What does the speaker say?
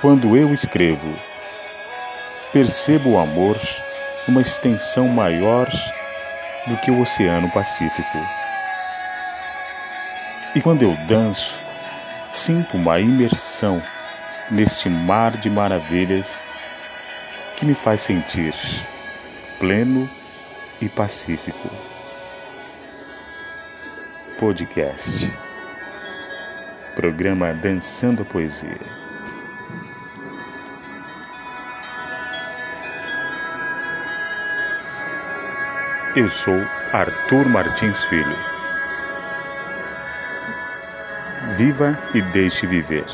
Quando eu escrevo, percebo o amor numa extensão maior do que o Oceano Pacífico. E quando eu danço, sinto uma imersão neste mar de maravilhas que me faz sentir pleno e pacífico. Podcast. Programa Dançando a Poesia. Eu sou Arthur Martins Filho. Viva e deixe viver.